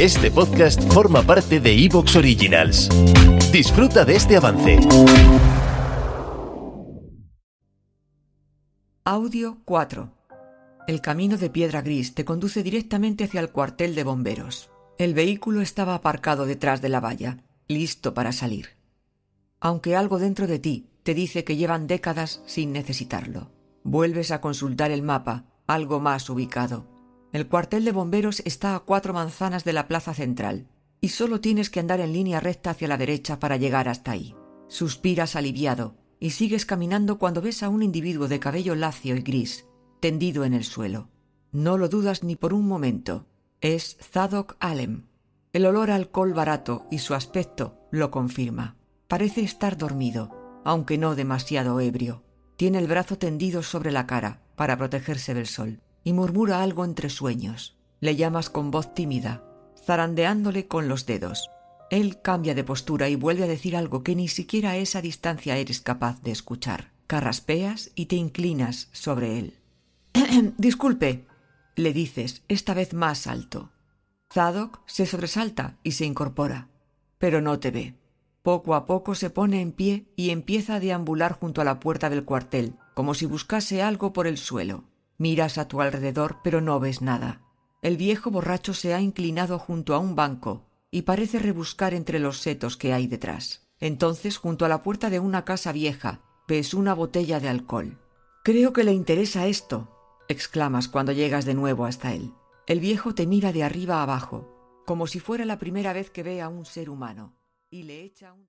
Este podcast forma parte de Evox Originals. Disfruta de este avance. Audio 4. El camino de piedra gris te conduce directamente hacia el cuartel de bomberos. El vehículo estaba aparcado detrás de la valla, listo para salir. Aunque algo dentro de ti te dice que llevan décadas sin necesitarlo. Vuelves a consultar el mapa, algo más ubicado. El cuartel de bomberos está a cuatro manzanas de la plaza central, y solo tienes que andar en línea recta hacia la derecha para llegar hasta ahí. Suspiras aliviado, y sigues caminando cuando ves a un individuo de cabello lacio y gris, tendido en el suelo. No lo dudas ni por un momento. Es Zadok Alem. El olor a alcohol barato y su aspecto lo confirma. Parece estar dormido, aunque no demasiado ebrio. Tiene el brazo tendido sobre la cara para protegerse del sol y murmura algo entre sueños. Le llamas con voz tímida, zarandeándole con los dedos. Él cambia de postura y vuelve a decir algo que ni siquiera a esa distancia eres capaz de escuchar. Carraspeas y te inclinas sobre él. Disculpe, le dices, esta vez más alto. Zadok se sobresalta y se incorpora, pero no te ve. Poco a poco se pone en pie y empieza a deambular junto a la puerta del cuartel, como si buscase algo por el suelo. Miras a tu alrededor, pero no ves nada. El viejo borracho se ha inclinado junto a un banco y parece rebuscar entre los setos que hay detrás. Entonces, junto a la puerta de una casa vieja, ves una botella de alcohol. Creo que le interesa esto, exclamas cuando llegas de nuevo hasta él. El viejo te mira de arriba abajo, como si fuera la primera vez que ve a un ser humano y le echa un...